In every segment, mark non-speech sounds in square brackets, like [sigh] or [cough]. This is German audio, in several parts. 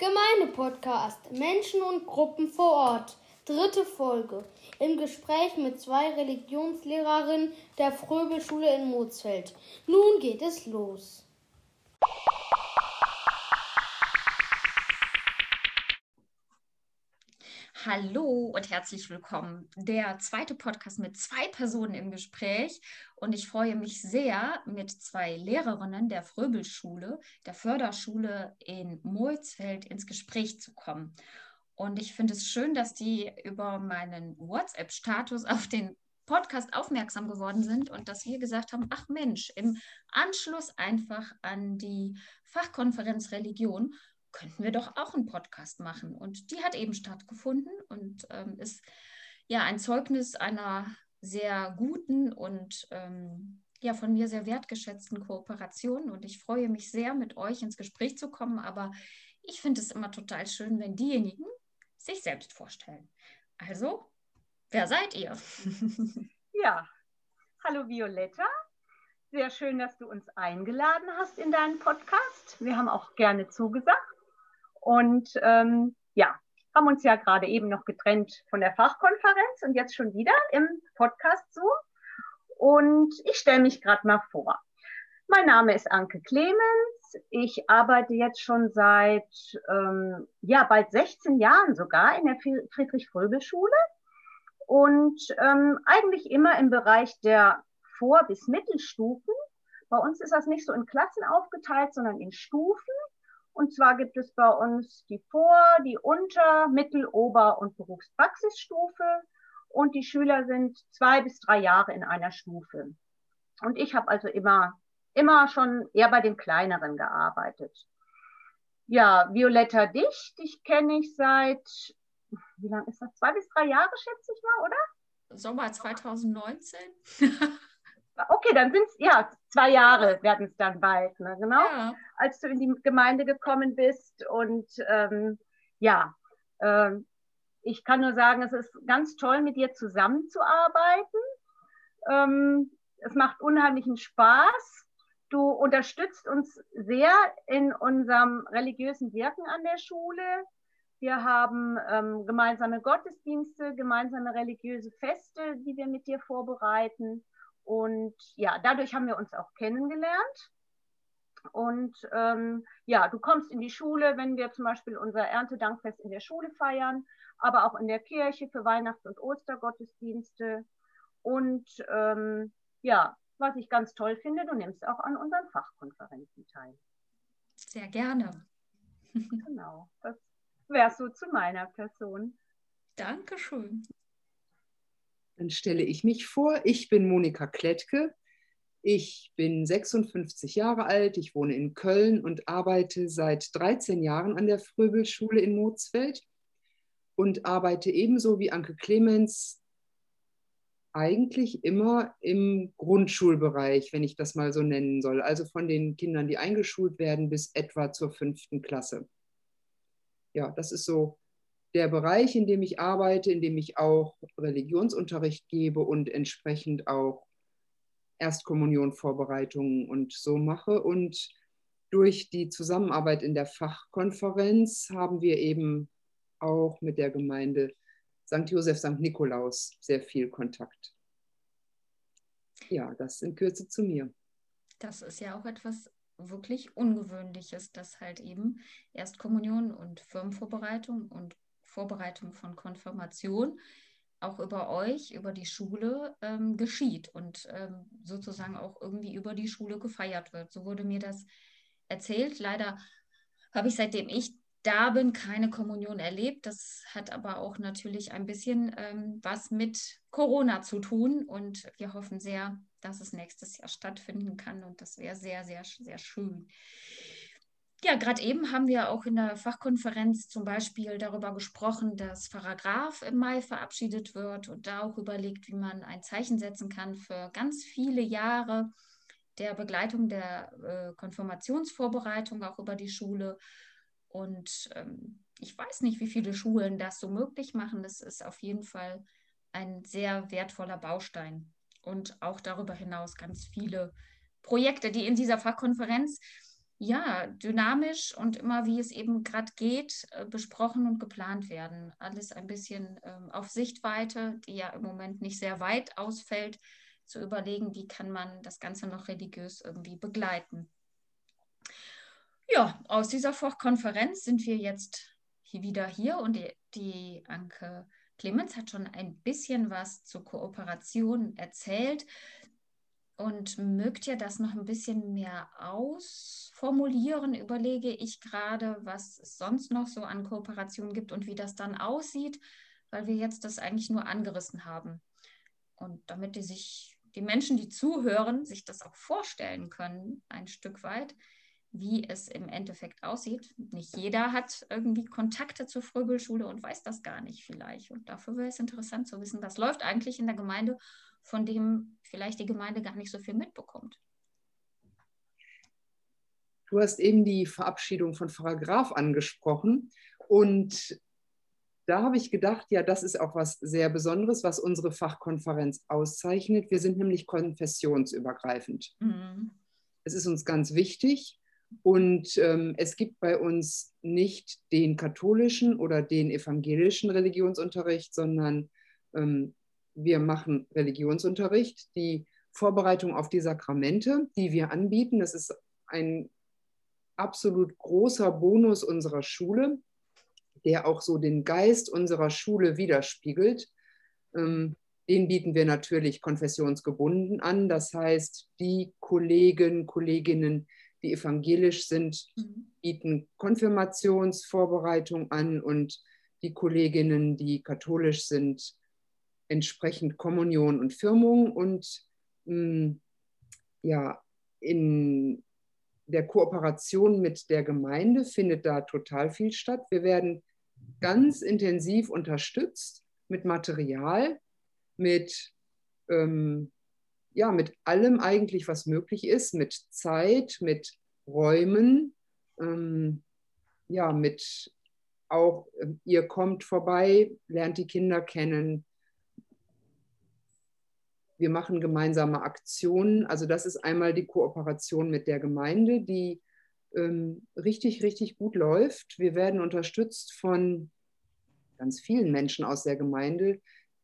Gemeinde-Podcast Menschen und Gruppen vor Ort. Dritte Folge. Im Gespräch mit zwei Religionslehrerinnen der Fröbelschule in Mozfeld. Nun geht es los. Hallo und herzlich willkommen. Der zweite Podcast mit zwei Personen im Gespräch. Und ich freue mich sehr, mit zwei Lehrerinnen der Fröbelschule, der Förderschule in Molsfeld ins Gespräch zu kommen. Und ich finde es schön, dass die über meinen WhatsApp-Status auf den Podcast aufmerksam geworden sind und dass wir gesagt haben, ach Mensch, im Anschluss einfach an die Fachkonferenz Religion könnten wir doch auch einen Podcast machen. Und die hat eben stattgefunden und ähm, ist ja ein Zeugnis einer sehr guten und ähm, ja von mir sehr wertgeschätzten Kooperation. Und ich freue mich sehr, mit euch ins Gespräch zu kommen. Aber ich finde es immer total schön, wenn diejenigen sich selbst vorstellen. Also, wer seid ihr? [laughs] ja, hallo Violetta. Sehr schön, dass du uns eingeladen hast in deinen Podcast. Wir haben auch gerne zugesagt. Und ähm, ja, haben uns ja gerade eben noch getrennt von der Fachkonferenz und jetzt schon wieder im Podcast Zoom. Und ich stelle mich gerade mal vor. Mein Name ist Anke Clemens. Ich arbeite jetzt schon seit ähm, ja bald 16 Jahren sogar in der Friedrich-Fröbel-Schule und ähm, eigentlich immer im Bereich der Vor- bis Mittelstufen. Bei uns ist das nicht so in Klassen aufgeteilt, sondern in Stufen. Und zwar gibt es bei uns die Vor-, die Unter-, Mittel-, Ober- und Berufspraxisstufe. Und die Schüler sind zwei bis drei Jahre in einer Stufe. Und ich habe also immer, immer schon eher bei den kleineren gearbeitet. Ja, Violetta dich, dich kenne ich seit, wie lange ist das? Zwei bis drei Jahre, schätze ich mal, oder? Sommer 2019. [laughs] Okay, dann sind es ja zwei Jahre werden es dann bald, ne? genau. Ja. Als du in die Gemeinde gekommen bist und ähm, ja, äh, ich kann nur sagen, es ist ganz toll, mit dir zusammenzuarbeiten. Ähm, es macht unheimlichen Spaß. Du unterstützt uns sehr in unserem religiösen Wirken an der Schule. Wir haben ähm, gemeinsame Gottesdienste, gemeinsame religiöse Feste, die wir mit dir vorbereiten. Und ja, dadurch haben wir uns auch kennengelernt. Und ähm, ja, du kommst in die Schule, wenn wir zum Beispiel unser Erntedankfest in der Schule feiern, aber auch in der Kirche für Weihnachts- und Ostergottesdienste. Und ähm, ja, was ich ganz toll finde, du nimmst auch an unseren Fachkonferenzen teil. Sehr gerne. genau, das wäre so zu meiner Person. Dankeschön. Dann stelle ich mich vor. Ich bin Monika Klettke. Ich bin 56 Jahre alt. Ich wohne in Köln und arbeite seit 13 Jahren an der Fröbelschule in Mozfeld und arbeite ebenso wie Anke Clemens eigentlich immer im Grundschulbereich, wenn ich das mal so nennen soll. Also von den Kindern, die eingeschult werden, bis etwa zur fünften Klasse. Ja, das ist so der Bereich, in dem ich arbeite, in dem ich auch Religionsunterricht gebe und entsprechend auch Erstkommunionvorbereitungen und so mache. Und durch die Zusammenarbeit in der Fachkonferenz haben wir eben auch mit der Gemeinde St. Josef St. Nikolaus sehr viel Kontakt. Ja, das in Kürze zu mir. Das ist ja auch etwas wirklich Ungewöhnliches, dass halt eben Erstkommunion und Firmenvorbereitung und Vorbereitung von Konfirmation auch über euch, über die Schule ähm, geschieht und ähm, sozusagen auch irgendwie über die Schule gefeiert wird. So wurde mir das erzählt. Leider habe ich seitdem ich da bin keine Kommunion erlebt. Das hat aber auch natürlich ein bisschen ähm, was mit Corona zu tun und wir hoffen sehr, dass es nächstes Jahr stattfinden kann und das wäre sehr, sehr, sehr schön. Ja, gerade eben haben wir auch in der Fachkonferenz zum Beispiel darüber gesprochen, dass Paragraph im Mai verabschiedet wird und da auch überlegt, wie man ein Zeichen setzen kann für ganz viele Jahre der Begleitung der äh, Konfirmationsvorbereitung auch über die Schule. Und ähm, ich weiß nicht, wie viele Schulen das so möglich machen. Das ist auf jeden Fall ein sehr wertvoller Baustein. Und auch darüber hinaus ganz viele Projekte, die in dieser Fachkonferenz ja, dynamisch und immer wie es eben gerade geht, äh, besprochen und geplant werden. Alles ein bisschen ähm, auf Sichtweite, die ja im Moment nicht sehr weit ausfällt, zu überlegen, wie kann man das Ganze noch religiös irgendwie begleiten. Ja, aus dieser Fachkonferenz sind wir jetzt hier wieder hier und die, die Anke Clemens hat schon ein bisschen was zur Kooperation erzählt und mögt ihr das noch ein bisschen mehr ausformulieren, überlege ich gerade, was es sonst noch so an Kooperationen gibt und wie das dann aussieht, weil wir jetzt das eigentlich nur angerissen haben. Und damit die sich, die Menschen, die zuhören, sich das auch vorstellen können, ein Stück weit, wie es im Endeffekt aussieht. Nicht jeder hat irgendwie Kontakte zur Fröbelschule und weiß das gar nicht vielleicht. Und dafür wäre es interessant zu wissen, was läuft eigentlich in der Gemeinde von dem vielleicht die Gemeinde gar nicht so viel mitbekommt. Du hast eben die Verabschiedung von Pfarrer Graf angesprochen und da habe ich gedacht, ja, das ist auch was sehr Besonderes, was unsere Fachkonferenz auszeichnet. Wir sind nämlich konfessionsübergreifend. Mhm. Es ist uns ganz wichtig und ähm, es gibt bei uns nicht den katholischen oder den evangelischen Religionsunterricht, sondern ähm, wir machen Religionsunterricht, die Vorbereitung auf die Sakramente, die wir anbieten. Das ist ein absolut großer Bonus unserer Schule, der auch so den Geist unserer Schule widerspiegelt. Ähm, den bieten wir natürlich konfessionsgebunden an. Das heißt, die Kollegen, Kolleginnen, die evangelisch sind, mhm. bieten Konfirmationsvorbereitung an und die Kolleginnen, die katholisch sind, entsprechend Kommunion und Firmung und mh, hm, ja, in der Kooperation mit der Gemeinde findet da total viel statt. Wir werden ganz intensiv unterstützt mit Material, mit, ähm, ja, mit allem eigentlich, was möglich ist, mit Zeit, mit Räumen, ähm, ja, mit auch, äh, ihr kommt vorbei, lernt die Kinder kennen, wir machen gemeinsame Aktionen. Also das ist einmal die Kooperation mit der Gemeinde, die ähm, richtig, richtig gut läuft. Wir werden unterstützt von ganz vielen Menschen aus der Gemeinde,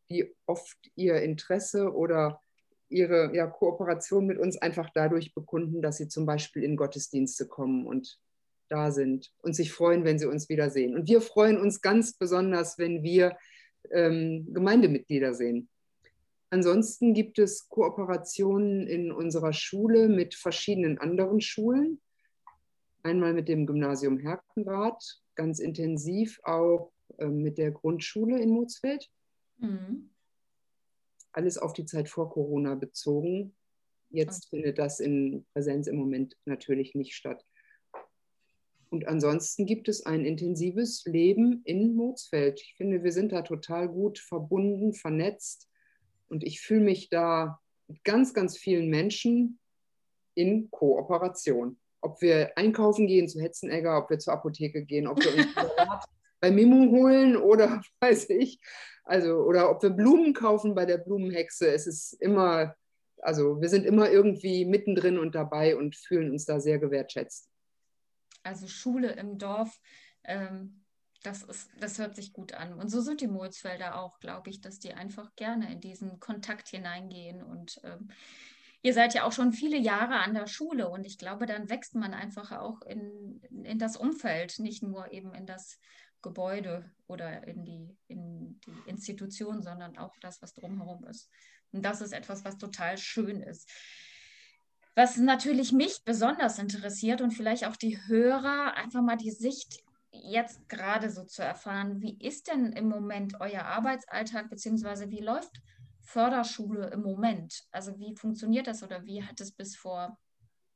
die oft ihr Interesse oder ihre ja, Kooperation mit uns einfach dadurch bekunden, dass sie zum Beispiel in Gottesdienste kommen und da sind und sich freuen, wenn sie uns wiedersehen. Und wir freuen uns ganz besonders, wenn wir ähm, Gemeindemitglieder sehen. Ansonsten gibt es Kooperationen in unserer Schule mit verschiedenen anderen Schulen. Einmal mit dem Gymnasium Herkenrath, ganz intensiv auch äh, mit der Grundschule in Mutzfeld. Mhm. Alles auf die Zeit vor Corona bezogen. Jetzt okay. findet das in Präsenz im Moment natürlich nicht statt. Und ansonsten gibt es ein intensives Leben in Mutzfeld. Ich finde, wir sind da total gut verbunden, vernetzt und ich fühle mich da mit ganz, ganz vielen Menschen in Kooperation. Ob wir einkaufen gehen zu Hetzenegger, ob wir zur Apotheke gehen, ob wir uns [laughs] bei Mimo holen oder [laughs] weiß ich, also oder ob wir Blumen kaufen bei der Blumenhexe. Es ist immer, also wir sind immer irgendwie mittendrin und dabei und fühlen uns da sehr gewertschätzt. Also Schule im Dorf ähm, das, ist, das hört sich gut an. Und so sind die Molsfelder auch, glaube ich, dass die einfach gerne in diesen Kontakt hineingehen. Und ähm, ihr seid ja auch schon viele Jahre an der Schule und ich glaube, dann wächst man einfach auch in, in das Umfeld, nicht nur eben in das Gebäude oder in die, in die Institution, sondern auch das, was drumherum ist. Und das ist etwas, was total schön ist. Was natürlich mich besonders interessiert und vielleicht auch die Hörer, einfach mal die Sicht jetzt gerade so zu erfahren, wie ist denn im Moment euer Arbeitsalltag, beziehungsweise wie läuft Förderschule im Moment? Also wie funktioniert das oder wie hat es bis vor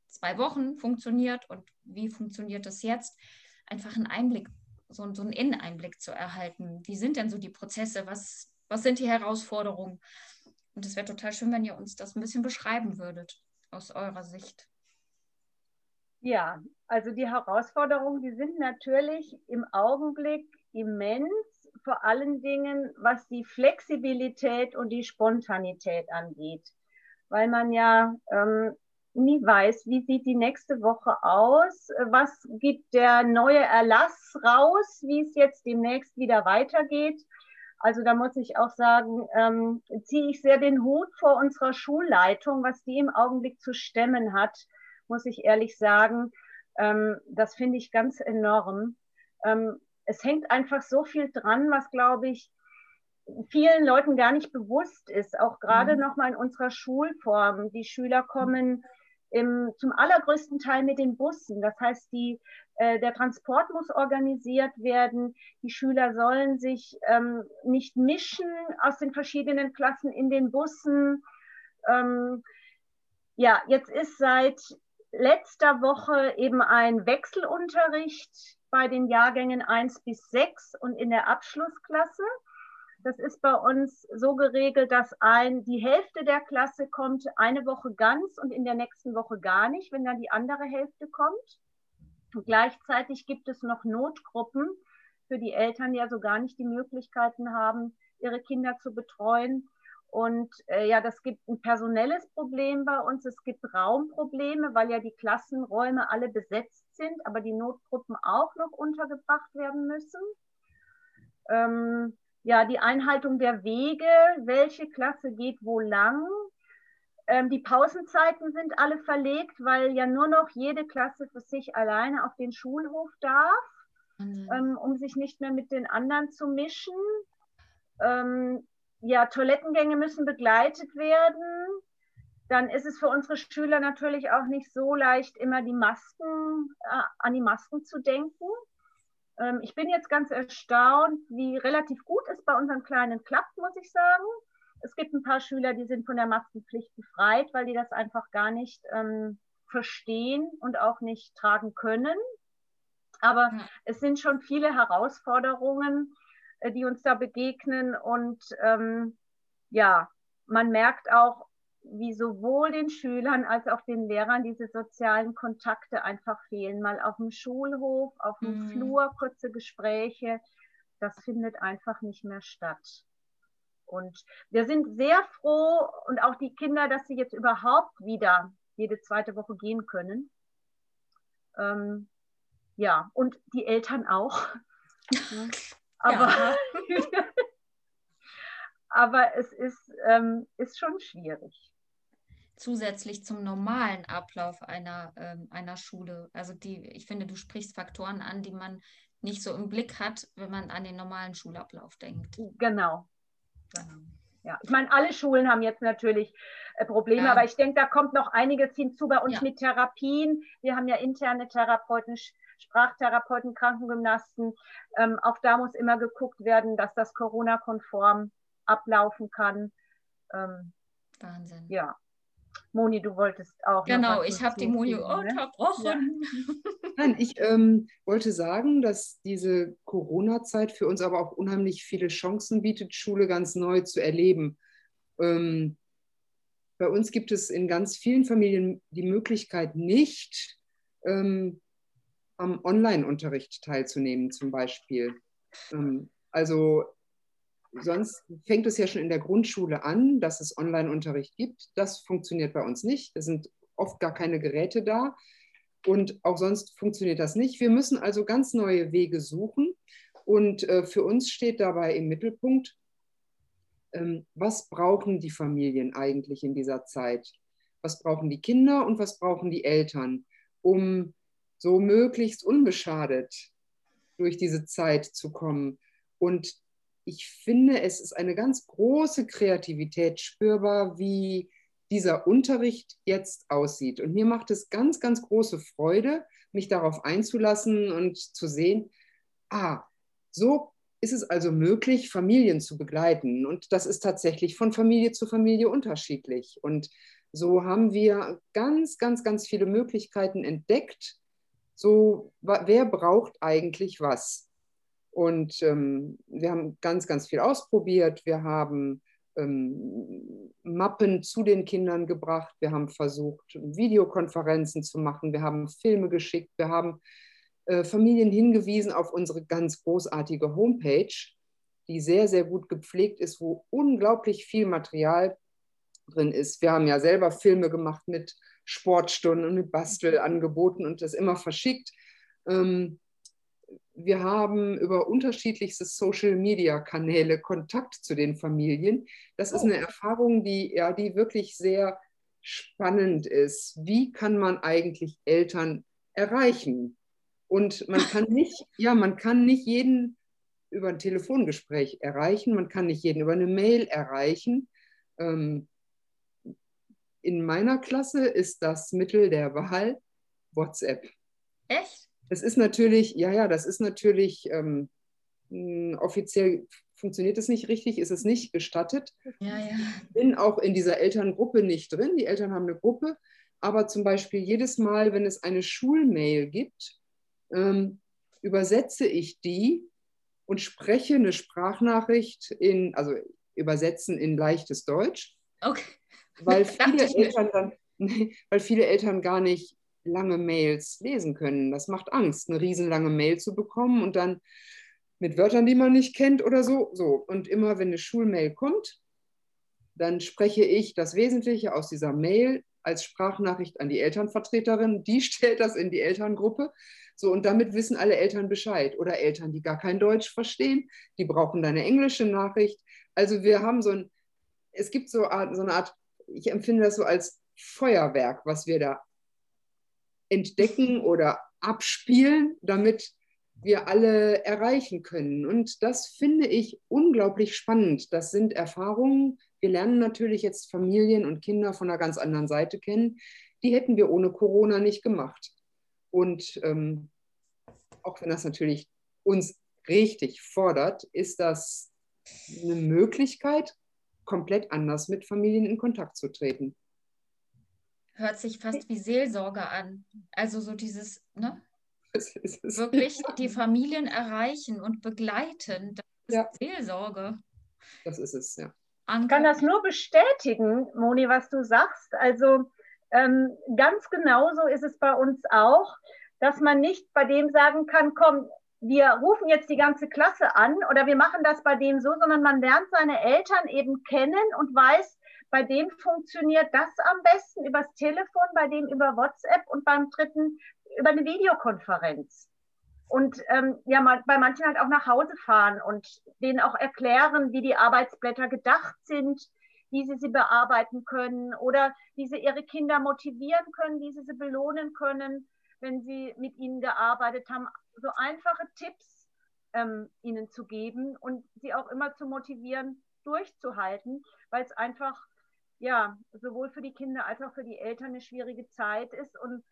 zwei Wochen funktioniert und wie funktioniert das jetzt? Einfach einen Einblick, so, so einen Inneneinblick zu erhalten. Wie sind denn so die Prozesse? Was, was sind die Herausforderungen? Und es wäre total schön, wenn ihr uns das ein bisschen beschreiben würdet aus eurer Sicht. Ja, also die Herausforderungen, die sind natürlich im Augenblick immens, vor allen Dingen was die Flexibilität und die Spontanität angeht, weil man ja ähm, nie weiß, wie sieht die nächste Woche aus, was gibt der neue Erlass raus, wie es jetzt demnächst wieder weitergeht. Also da muss ich auch sagen, ähm, ziehe ich sehr den Hut vor unserer Schulleitung, was die im Augenblick zu stemmen hat, muss ich ehrlich sagen. Ähm, das finde ich ganz enorm. Ähm, es hängt einfach so viel dran, was, glaube ich, vielen Leuten gar nicht bewusst ist, auch gerade mhm. nochmal in unserer Schulform. Die Schüler kommen im, zum allergrößten Teil mit den Bussen. Das heißt, die, äh, der Transport muss organisiert werden. Die Schüler sollen sich ähm, nicht mischen aus den verschiedenen Klassen in den Bussen. Ähm, ja, jetzt ist seit letzter Woche eben ein Wechselunterricht bei den Jahrgängen 1 bis 6 und in der Abschlussklasse. Das ist bei uns so geregelt, dass ein, die Hälfte der Klasse kommt eine Woche ganz und in der nächsten Woche gar nicht, wenn dann die andere Hälfte kommt. Und gleichzeitig gibt es noch Notgruppen für die Eltern, die also gar nicht die Möglichkeiten haben, ihre Kinder zu betreuen. Und äh, ja, das gibt ein personelles Problem bei uns. Es gibt Raumprobleme, weil ja die Klassenräume alle besetzt sind, aber die Notgruppen auch noch untergebracht werden müssen. Ähm, ja, die Einhaltung der Wege, welche Klasse geht wo lang. Ähm, die Pausenzeiten sind alle verlegt, weil ja nur noch jede Klasse für sich alleine auf den Schulhof darf, mhm. ähm, um sich nicht mehr mit den anderen zu mischen. Ja, Toilettengänge müssen begleitet werden. Dann ist es für unsere Schüler natürlich auch nicht so leicht, immer die Masken, äh, an die Masken zu denken. Ähm, ich bin jetzt ganz erstaunt, wie relativ gut es bei unseren Kleinen klappt, muss ich sagen. Es gibt ein paar Schüler, die sind von der Maskenpflicht befreit, weil die das einfach gar nicht ähm, verstehen und auch nicht tragen können. Aber es sind schon viele Herausforderungen, die uns da begegnen. Und ähm, ja, man merkt auch, wie sowohl den Schülern als auch den Lehrern diese sozialen Kontakte einfach fehlen. Mal auf dem Schulhof, auf dem mhm. Flur, kurze Gespräche. Das findet einfach nicht mehr statt. Und wir sind sehr froh und auch die Kinder, dass sie jetzt überhaupt wieder jede zweite Woche gehen können. Ähm, ja, und die Eltern auch. [laughs] Aber, ja. [laughs] aber es ist, ähm, ist schon schwierig. Zusätzlich zum normalen Ablauf einer, ähm, einer Schule. Also die, ich finde, du sprichst Faktoren an, die man nicht so im Blick hat, wenn man an den normalen Schulablauf denkt. Genau. genau. Ja, ich meine, alle Schulen haben jetzt natürlich äh, Probleme, ja. aber ich denke, da kommt noch einiges hinzu bei uns ja. mit Therapien. Wir haben ja interne Therapeuten, Sprachtherapeuten, Krankengymnasten. Ähm, auch da muss immer geguckt werden, dass das Corona-konform ablaufen kann. Ähm, Wahnsinn. Ja. Moni, du wolltest auch. Genau, ich habe die Moni ne? unterbrochen. Ja. Nein, ich ähm, wollte sagen, dass diese Corona-Zeit für uns aber auch unheimlich viele Chancen bietet, Schule ganz neu zu erleben. Ähm, bei uns gibt es in ganz vielen Familien die Möglichkeit nicht, ähm, am Online-Unterricht teilzunehmen zum Beispiel. Ähm, also sonst fängt es ja schon in der Grundschule an, dass es Online-Unterricht gibt. Das funktioniert bei uns nicht. Es sind oft gar keine Geräte da. Und auch sonst funktioniert das nicht. Wir müssen also ganz neue Wege suchen. Und äh, für uns steht dabei im Mittelpunkt, ähm, was brauchen die Familien eigentlich in dieser Zeit? Was brauchen die Kinder und was brauchen die Eltern, um so möglichst unbeschadet durch diese Zeit zu kommen. Und ich finde, es ist eine ganz große Kreativität spürbar, wie dieser Unterricht jetzt aussieht. Und mir macht es ganz, ganz große Freude, mich darauf einzulassen und zu sehen, ah, so ist es also möglich, Familien zu begleiten. Und das ist tatsächlich von Familie zu Familie unterschiedlich. Und so haben wir ganz, ganz, ganz viele Möglichkeiten entdeckt, so, wer braucht eigentlich was? Und ähm, wir haben ganz, ganz viel ausprobiert. Wir haben ähm, Mappen zu den Kindern gebracht. Wir haben versucht, Videokonferenzen zu machen. Wir haben Filme geschickt. Wir haben äh, Familien hingewiesen auf unsere ganz großartige Homepage, die sehr, sehr gut gepflegt ist, wo unglaublich viel Material drin ist. Wir haben ja selber Filme gemacht mit Sportstunden und mit Bastelangeboten und das immer verschickt. Ähm, wir haben über unterschiedlichste Social-Media-Kanäle Kontakt zu den Familien. Das ist eine Erfahrung, die, ja, die wirklich sehr spannend ist. Wie kann man eigentlich Eltern erreichen? Und man kann [laughs] nicht, ja, man kann nicht jeden über ein Telefongespräch erreichen, man kann nicht jeden über eine Mail erreichen. Ähm, in meiner Klasse ist das Mittel der Wahl WhatsApp. Echt? Das ist natürlich, ja, ja, das ist natürlich ähm, offiziell funktioniert es nicht richtig, ist es nicht gestattet. Ja, ja. Ich bin auch in dieser Elterngruppe nicht drin. Die Eltern haben eine Gruppe, aber zum Beispiel jedes Mal, wenn es eine Schulmail gibt, ähm, übersetze ich die und spreche eine Sprachnachricht in, also übersetzen in leichtes Deutsch. Okay. Weil [laughs] viele, Eltern dann, [laughs] weil viele Eltern gar nicht lange Mails lesen können. Das macht Angst, eine riesenlange Mail zu bekommen und dann mit Wörtern, die man nicht kennt oder so. so. Und immer wenn eine Schulmail kommt, dann spreche ich das Wesentliche aus dieser Mail als Sprachnachricht an die Elternvertreterin. Die [laughs] stellt das in die Elterngruppe. So, und damit wissen alle Eltern Bescheid. Oder Eltern, die gar kein Deutsch verstehen, die brauchen dann eine englische Nachricht. Also wir haben so ein, es gibt so, so eine Art, ich empfinde das so als Feuerwerk, was wir da entdecken oder abspielen, damit wir alle erreichen können. Und das finde ich unglaublich spannend. Das sind Erfahrungen. Wir lernen natürlich jetzt Familien und Kinder von einer ganz anderen Seite kennen. Die hätten wir ohne Corona nicht gemacht. Und ähm, auch wenn das natürlich uns richtig fordert, ist das eine Möglichkeit, komplett anders mit Familien in Kontakt zu treten. Hört sich fast wie Seelsorge an. Also so dieses, ne? [laughs] Das ist es. Wirklich die Familien erreichen und begleiten. Das ist Ja. Seelsorge. Das ist es, ja. Ich kann das nur bestätigen, Moni, was du sagst. Also ähm, ganz genauso ist es bei uns auch, dass man nicht bei dem sagen kann, komm, wir rufen jetzt die ganze Klasse an oder wir machen das bei dem so, sondern man lernt seine Eltern eben kennen und weiß, bei dem funktioniert das am besten übers Telefon, bei dem über WhatsApp und beim dritten über eine Videokonferenz. Und ähm, ja, bei manchen halt auch nach Hause fahren und denen auch erklären, wie die Arbeitsblätter gedacht sind, wie sie sie bearbeiten können oder wie sie ihre Kinder motivieren können, wie sie sie belohnen können, wenn sie mit ihnen gearbeitet haben. So einfache Tipps ähm, ihnen zu geben und sie auch immer zu motivieren, durchzuhalten, weil es einfach ja sowohl für die Kinder als auch für die Eltern eine schwierige Zeit ist und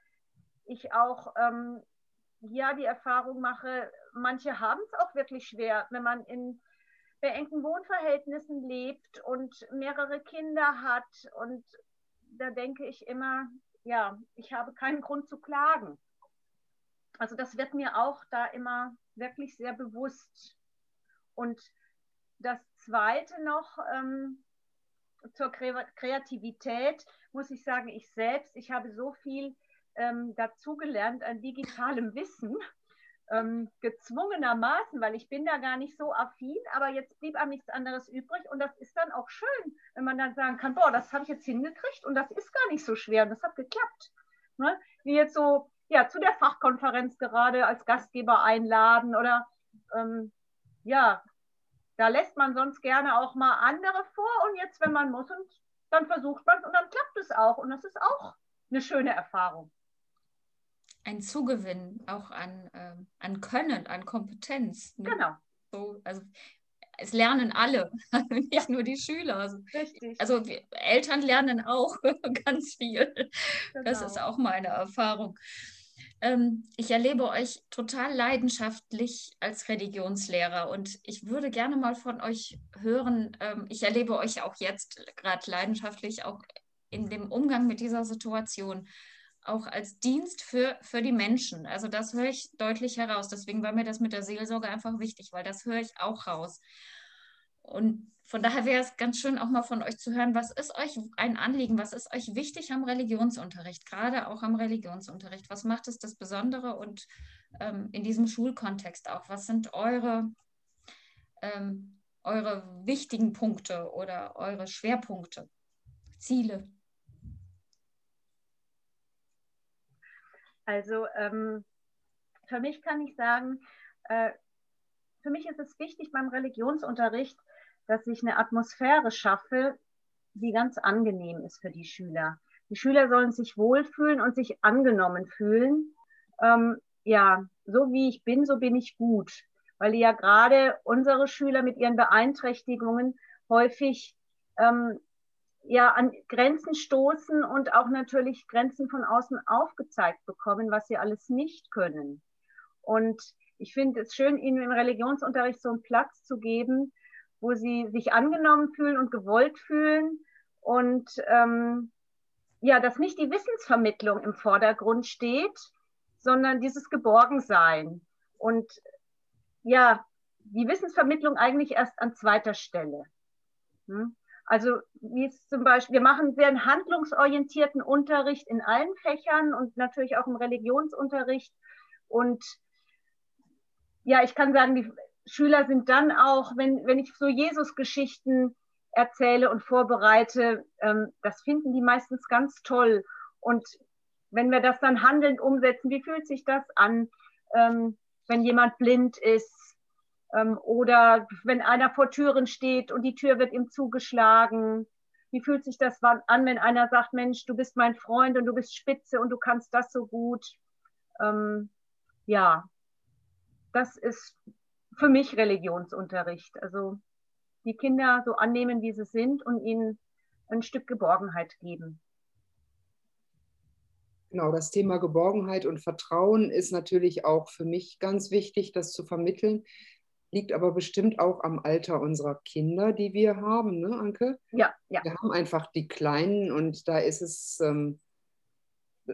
ich auch ähm, ja die Erfahrung mache, manche haben es auch wirklich schwer, wenn man in beengten Wohnverhältnissen lebt und mehrere Kinder hat. Und da denke ich immer, ja, ich habe keinen Grund zu klagen. Also das wird mir auch da immer wirklich sehr bewusst. Und das Zweite noch ähm, zur Kreativität muss ich sagen, ich selbst, ich habe so viel ähm, dazugelernt an digitalem Wissen, ähm, gezwungenermaßen, weil ich bin da gar nicht so affin, aber jetzt blieb einem nichts anderes übrig und das ist dann auch schön, wenn man dann sagen kann, boah, das habe ich jetzt hingekriegt und das ist gar nicht so schwer und das hat geklappt. Ne? Wie jetzt so, ja, zu der Fachkonferenz gerade als Gastgeber einladen oder ähm, ja, da lässt man sonst gerne auch mal andere vor und jetzt, wenn man muss, und dann versucht man es und dann klappt es auch und das ist auch eine schöne Erfahrung ein Zugewinn auch an, ähm, an Können, an Kompetenz. Ne? Genau. So, also es lernen alle, [laughs] nicht ja. nur die Schüler. Also, Richtig. Also Eltern lernen auch [laughs] ganz viel. Genau. Das ist auch meine Erfahrung. Ähm, ich erlebe euch total leidenschaftlich als Religionslehrer und ich würde gerne mal von euch hören. Ähm, ich erlebe euch auch jetzt gerade leidenschaftlich, auch in dem Umgang mit dieser Situation auch als Dienst für, für die Menschen. Also das höre ich deutlich heraus. Deswegen war mir das mit der Seelsorge einfach wichtig, weil das höre ich auch raus. Und von daher wäre es ganz schön, auch mal von euch zu hören, was ist euch ein Anliegen, was ist euch wichtig am Religionsunterricht, gerade auch am Religionsunterricht? Was macht es das Besondere und ähm, in diesem Schulkontext auch? Was sind eure, ähm, eure wichtigen Punkte oder eure Schwerpunkte, Ziele? Also ähm, für mich kann ich sagen, äh, für mich ist es wichtig beim Religionsunterricht, dass ich eine Atmosphäre schaffe, die ganz angenehm ist für die Schüler. Die Schüler sollen sich wohlfühlen und sich angenommen fühlen. Ähm, ja, so wie ich bin, so bin ich gut. Weil ja gerade unsere Schüler mit ihren Beeinträchtigungen häufig ähm, ja an Grenzen stoßen und auch natürlich Grenzen von außen aufgezeigt bekommen, was sie alles nicht können. Und ich finde es schön, ihnen im Religionsunterricht so einen Platz zu geben, wo sie sich angenommen fühlen und gewollt fühlen und ähm, ja, dass nicht die Wissensvermittlung im Vordergrund steht, sondern dieses Geborgensein und ja, die Wissensvermittlung eigentlich erst an zweiter Stelle. Hm? Also wie es zum Beispiel, wir machen sehr handlungsorientierten Unterricht in allen Fächern und natürlich auch im Religionsunterricht. Und ja, ich kann sagen, die Schüler sind dann auch, wenn, wenn ich so Jesus-Geschichten erzähle und vorbereite, ähm, das finden die meistens ganz toll. Und wenn wir das dann handelnd umsetzen, wie fühlt sich das an, ähm, wenn jemand blind ist? Ähm, oder wenn einer vor Türen steht und die Tür wird ihm zugeschlagen. Wie fühlt sich das an, wenn einer sagt, Mensch, du bist mein Freund und du bist spitze und du kannst das so gut? Ähm, ja, das ist für mich Religionsunterricht. Also die Kinder so annehmen, wie sie sind und ihnen ein Stück Geborgenheit geben. Genau, das Thema Geborgenheit und Vertrauen ist natürlich auch für mich ganz wichtig, das zu vermitteln liegt aber bestimmt auch am Alter unserer Kinder, die wir haben, ne, Anke? Ja, ja. Wir haben einfach die Kleinen und da ist es, ähm,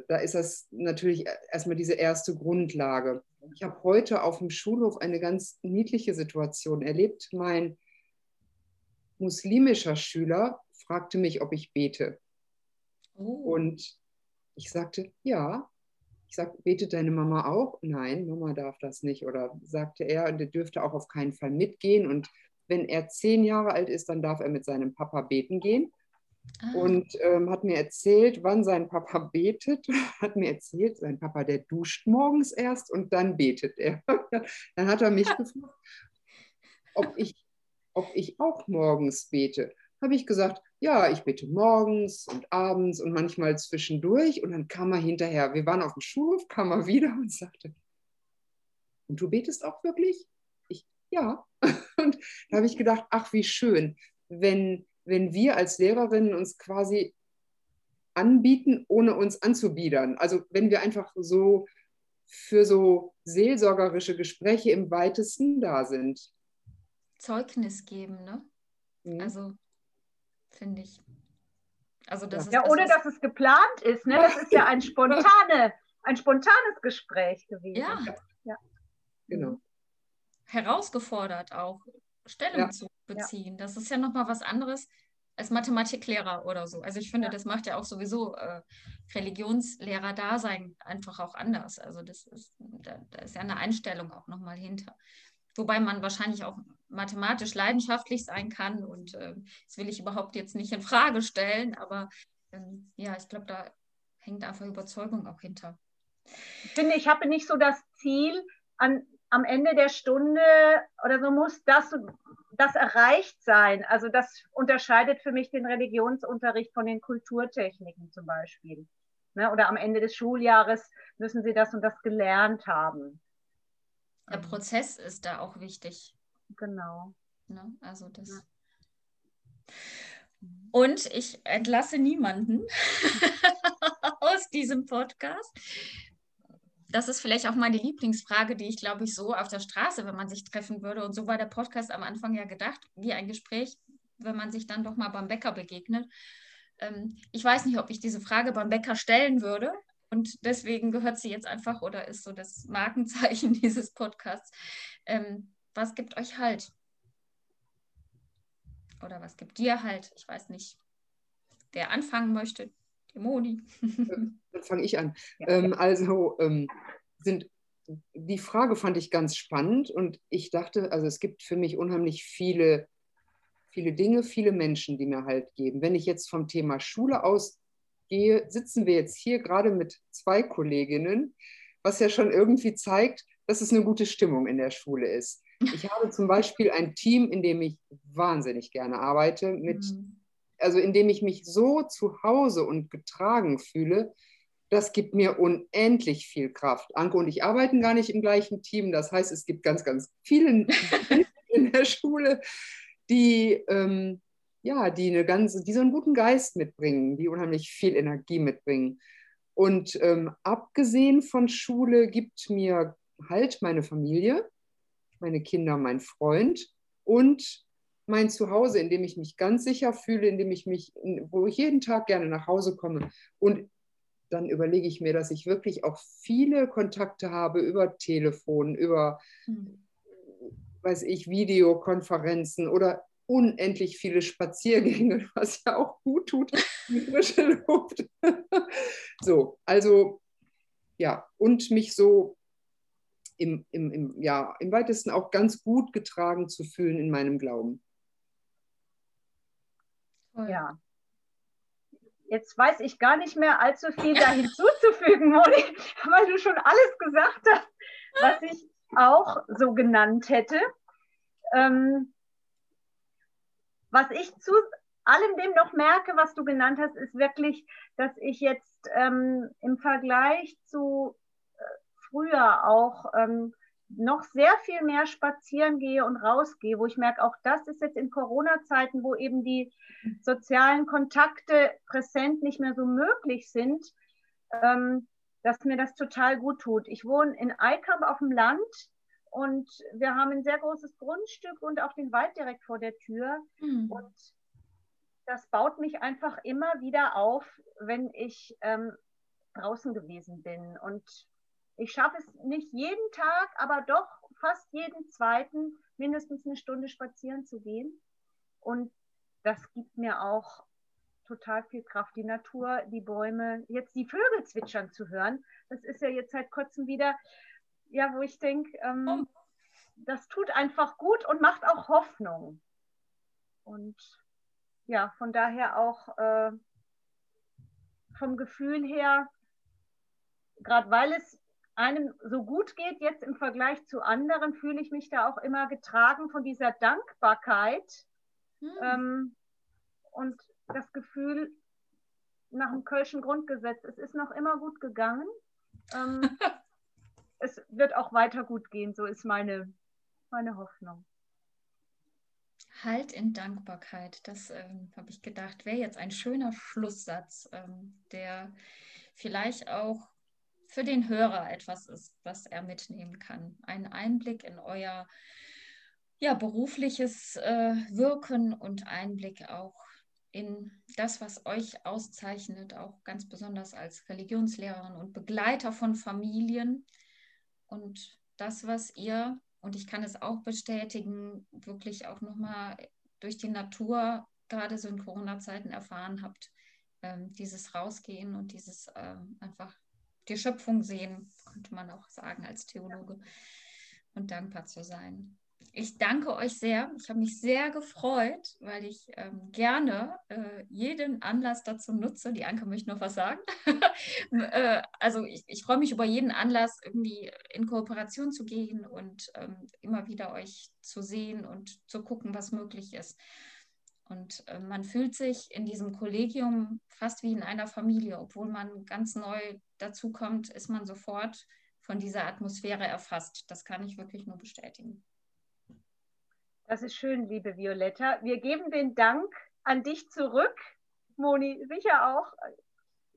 da ist das natürlich erstmal diese erste Grundlage. Ich habe heute auf dem Schulhof eine ganz niedliche Situation erlebt. Mein muslimischer Schüler fragte mich, ob ich bete. Oh. Und ich sagte, ja, ich sagte, betet deine Mama auch? Nein, Mama darf das nicht. Oder sagte er, der dürfte auch auf keinen Fall mitgehen. Und wenn er zehn Jahre alt ist, dann darf er mit seinem Papa beten gehen. Ah. Und ähm, hat mir erzählt, wann sein Papa betet. [laughs] Hat mir erzählt, sein Papa, der duscht morgens erst und dann betet er. [laughs] dann hat er mich gefragt, ob ich, ob ich auch morgens bete. Habe ich gesagt, ja, ich bete morgens und abends und manchmal zwischendurch. Und dann kam er hinterher. Wir waren auf dem Schulhof, kam er wieder und sagte, und du betest auch wirklich? Ich, ja. [laughs] Und da habe ich gedacht, ach, wie schön, wenn, wenn wir als Lehrerinnen uns quasi anbieten, ohne uns anzubiedern. Also wenn wir einfach so für so seelsorgerische Gespräche im weitesten da sind. Zeugnis geben, ne? Mhm. Also finde ich. Also das ja, ist, ohne dass es geplant ist. Ne? Das ist ja ein, [laughs] spontane, ein spontanes Gespräch gewesen. Ja. ja. Genau. Herausgefordert auch, Stellung ja. zu beziehen. Das ist ja nochmal was anderes als Mathematiklehrer oder so. Also ich finde, das macht ja auch sowieso äh, Religionslehrer-Dasein einfach auch anders. Also das ist, da, da ist ja eine Einstellung auch nochmal hinter. Wobei man wahrscheinlich auch mathematisch leidenschaftlich sein kann und äh, das will ich überhaupt jetzt nicht in Frage stellen, aber ähm, ja, ich glaube, da hängt einfach Überzeugung auch hinter. Ich finde, ich habe nicht so das Ziel, an, am Ende der Stunde oder so muss das, das erreicht sein. Also das unterscheidet für mich den Religionsunterricht von den Kulturtechniken zum Beispiel. Ne? Oder am Ende des Schuljahres müssen sie das und das gelernt haben. Der Prozess ist da auch wichtig. Genau. Ne? Also das. Ja. Und ich entlasse niemanden [laughs] aus diesem Podcast. Das ist vielleicht auch meine Lieblingsfrage, die ich glaube ich so auf der Straße, wenn man sich treffen würde. Und so war der Podcast am Anfang ja gedacht, wie ein Gespräch, wenn man sich dann doch mal beim Bäcker begegnet. Ähm, ich weiß nicht, ob ich diese Frage beim Bäcker stellen würde, und deswegen gehört sie jetzt einfach oder ist so das Markenzeichen [laughs] dieses Podcasts. Ähm, was gibt euch Halt? Oder was gibt dir Halt? Ich weiß nicht, wer anfangen möchte. Die Moni. Dann fange ich an. [laughs] Ja. Ähm, also ähm, sind die Frage fand ich ganz spannend und ich dachte, also es gibt für mich unheimlich viele, viele Dinge, viele Menschen, die mir Halt geben. Wenn ich jetzt vom Thema Schule aus gehe, sitzen wir jetzt hier gerade mit zwei Kolleginnen, was ja schon irgendwie zeigt, dass es eine gute Stimmung in der Schule ist. [laughs] Ich habe zum Beispiel ein Team, in dem ich wahnsinnig gerne arbeite, mit, mhm. also in dem ich mich so zu Hause und getragen fühle. Das gibt mir unendlich viel Kraft. Anke und ich arbeiten gar nicht im gleichen Team. Das heißt, es gibt ganz, ganz viele [laughs] in der Schule, die, ähm, ja, die, eine ganze, die so einen guten Geist mitbringen, die unheimlich viel Energie mitbringen. Und ähm, abgesehen von Schule gibt mir halt meine Familie, meine Kinder, mein Freund und mein Zuhause, in dem ich mich ganz sicher fühle, in dem ich mich, wo ich jeden Tag gerne nach Hause komme. Und dann überlege ich mir, dass ich wirklich auch viele Kontakte habe über Telefon, über, mhm. weiß ich, Videokonferenzen oder unendlich viele Spaziergänge, [laughs] was ja auch gut tut, die frische Luft. [laughs] so, also ja, und mich so im, im, im, ja, im weitesten auch ganz gut getragen zu fühlen in meinem Glauben. Ja. Jetzt weiß ich gar nicht mehr allzu viel da hinzuzufügen, [laughs] Moni, weil du schon alles gesagt hast, was ich auch so genannt hätte. Ähm, was ich zu allem dem noch merke, was du genannt hast, ist wirklich, dass ich jetzt ähm, im Vergleich zu äh, früher auch ähm, noch sehr viel mehr spazieren gehe und rausgehe, wo ich merke, auch das ist jetzt in Corona-Zeiten, wo eben die sozialen Kontakte präsent nicht mehr so möglich sind, ähm, dass mir das total gut tut. Ich wohne in Eikamp auf dem Land und wir haben ein sehr großes Grundstück und auch den Wald direkt vor der Tür. Mhm. Und das baut mich einfach immer wieder auf, wenn ich ähm, draußen gewesen bin. Und ich schaffe es nicht jeden Tag, aber doch fast jeden zweiten mindestens eine Stunde spazieren zu gehen. Und das gibt mir auch total viel Kraft. Die Natur, die Bäume, jetzt die Vögel zwitschern zu hören, das ist ja jetzt seit kurzem wieder ja, wo ich denke, ähm, oh. das tut einfach gut und macht auch Hoffnung. Und ja, von daher auch äh, vom Gefühl her, gerade weil es einem so gut geht jetzt im Vergleich zu anderen, fühle ich mich da auch immer getragen von dieser Dankbarkeit hm. ähm, und das Gefühl nach dem Kölschen Grundgesetz, es ist noch immer gut gegangen. Ähm, [laughs] es wird auch weiter gut gehen. So ist meine, meine Hoffnung. Halt in Dankbarkeit, das ähm, habe ich gedacht, wäre jetzt ein schöner Schlusssatz, ähm, der vielleicht auch für den Hörer etwas ist, was er mitnehmen kann. Ein Einblick in euer ja, berufliches äh, Wirken und Einblick auch in das, was euch auszeichnet, auch ganz besonders als Religionslehrerin und Begleiter von Familien und das, was ihr, und ich kann es auch bestätigen, wirklich auch nochmal durch die Natur, gerade so in Corona-Zeiten erfahren habt, ähm, dieses Rausgehen und dieses ähm, einfach die Schöpfung sehen, könnte man auch sagen als Theologe, und dankbar zu sein. Ich danke euch sehr. Ich habe mich sehr gefreut, weil ich ähm, gerne äh, jeden Anlass dazu nutze. Die Anke möchte noch was sagen. [laughs] äh, also ich, ich freue mich über jeden Anlass, irgendwie in Kooperation zu gehen und ähm, immer wieder euch zu sehen und zu gucken, was möglich ist. Und äh, man fühlt sich in diesem Kollegium fast wie in einer Familie. Obwohl man ganz neu dazukommt, ist man sofort von dieser Atmosphäre erfasst. Das kann ich wirklich nur bestätigen. Das ist schön, liebe Violetta. Wir geben den Dank an dich zurück. Moni, sicher auch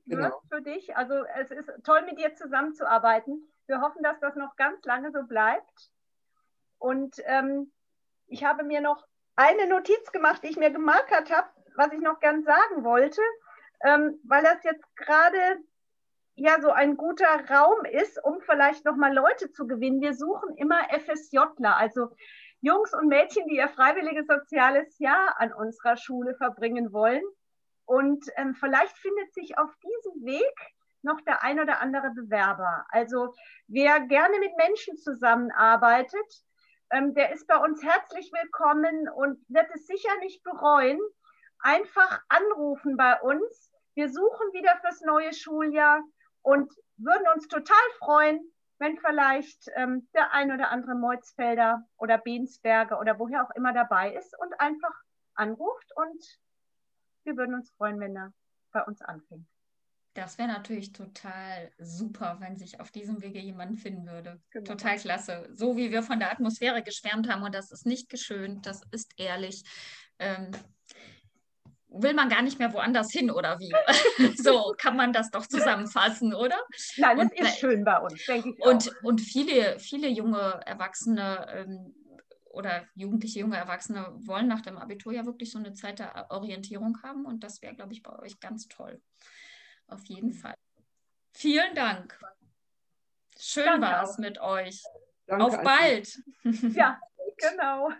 ne, genau. für dich. Also es ist toll, mit dir zusammenzuarbeiten. Wir hoffen, dass das noch ganz lange so bleibt. Und ähm, ich habe mir noch eine Notiz gemacht, die ich mir gemarkert habe, was ich noch gern sagen wollte, ähm, weil das jetzt gerade ja so ein guter Raum ist, um vielleicht nochmal Leute zu gewinnen. Wir suchen immer FSJler, also Jungs und Mädchen, die ihr freiwilliges soziales Jahr an unserer Schule verbringen wollen. Und ähm, vielleicht findet sich auf diesem Weg noch der ein oder andere Bewerber. Also wer gerne mit Menschen zusammenarbeitet, ähm, der ist bei uns herzlich willkommen und wird es sicher nicht bereuen. Einfach anrufen bei uns. Wir suchen wieder fürs neue Schuljahr und würden uns total freuen, wenn vielleicht ähm, der ein oder andere Moitzfelder oder Bensberger oder woher auch immer dabei ist und einfach anruft und wir würden uns freuen, wenn er bei uns anfängt. Das wäre natürlich total super, wenn sich auf diesem Wege jemand finden würde. Genau. Total klasse. So wie wir von der Atmosphäre geschwärmt haben und das ist nicht geschönt, das ist ehrlich. Ähm, will man gar nicht mehr woanders hin oder wie? [laughs] so kann man das doch zusammenfassen, oder? Nein, und, ist schön bei uns, denke ich. Und, auch. und viele, viele junge Erwachsene ähm, oder jugendliche junge Erwachsene wollen nach dem Abitur ja wirklich so eine Zeit der Orientierung haben und das wäre, glaube ich, bei euch ganz toll. Auf jeden Fall. Vielen Dank. Schön war es mit euch. Danke Auf bald. Ja, [laughs] genau.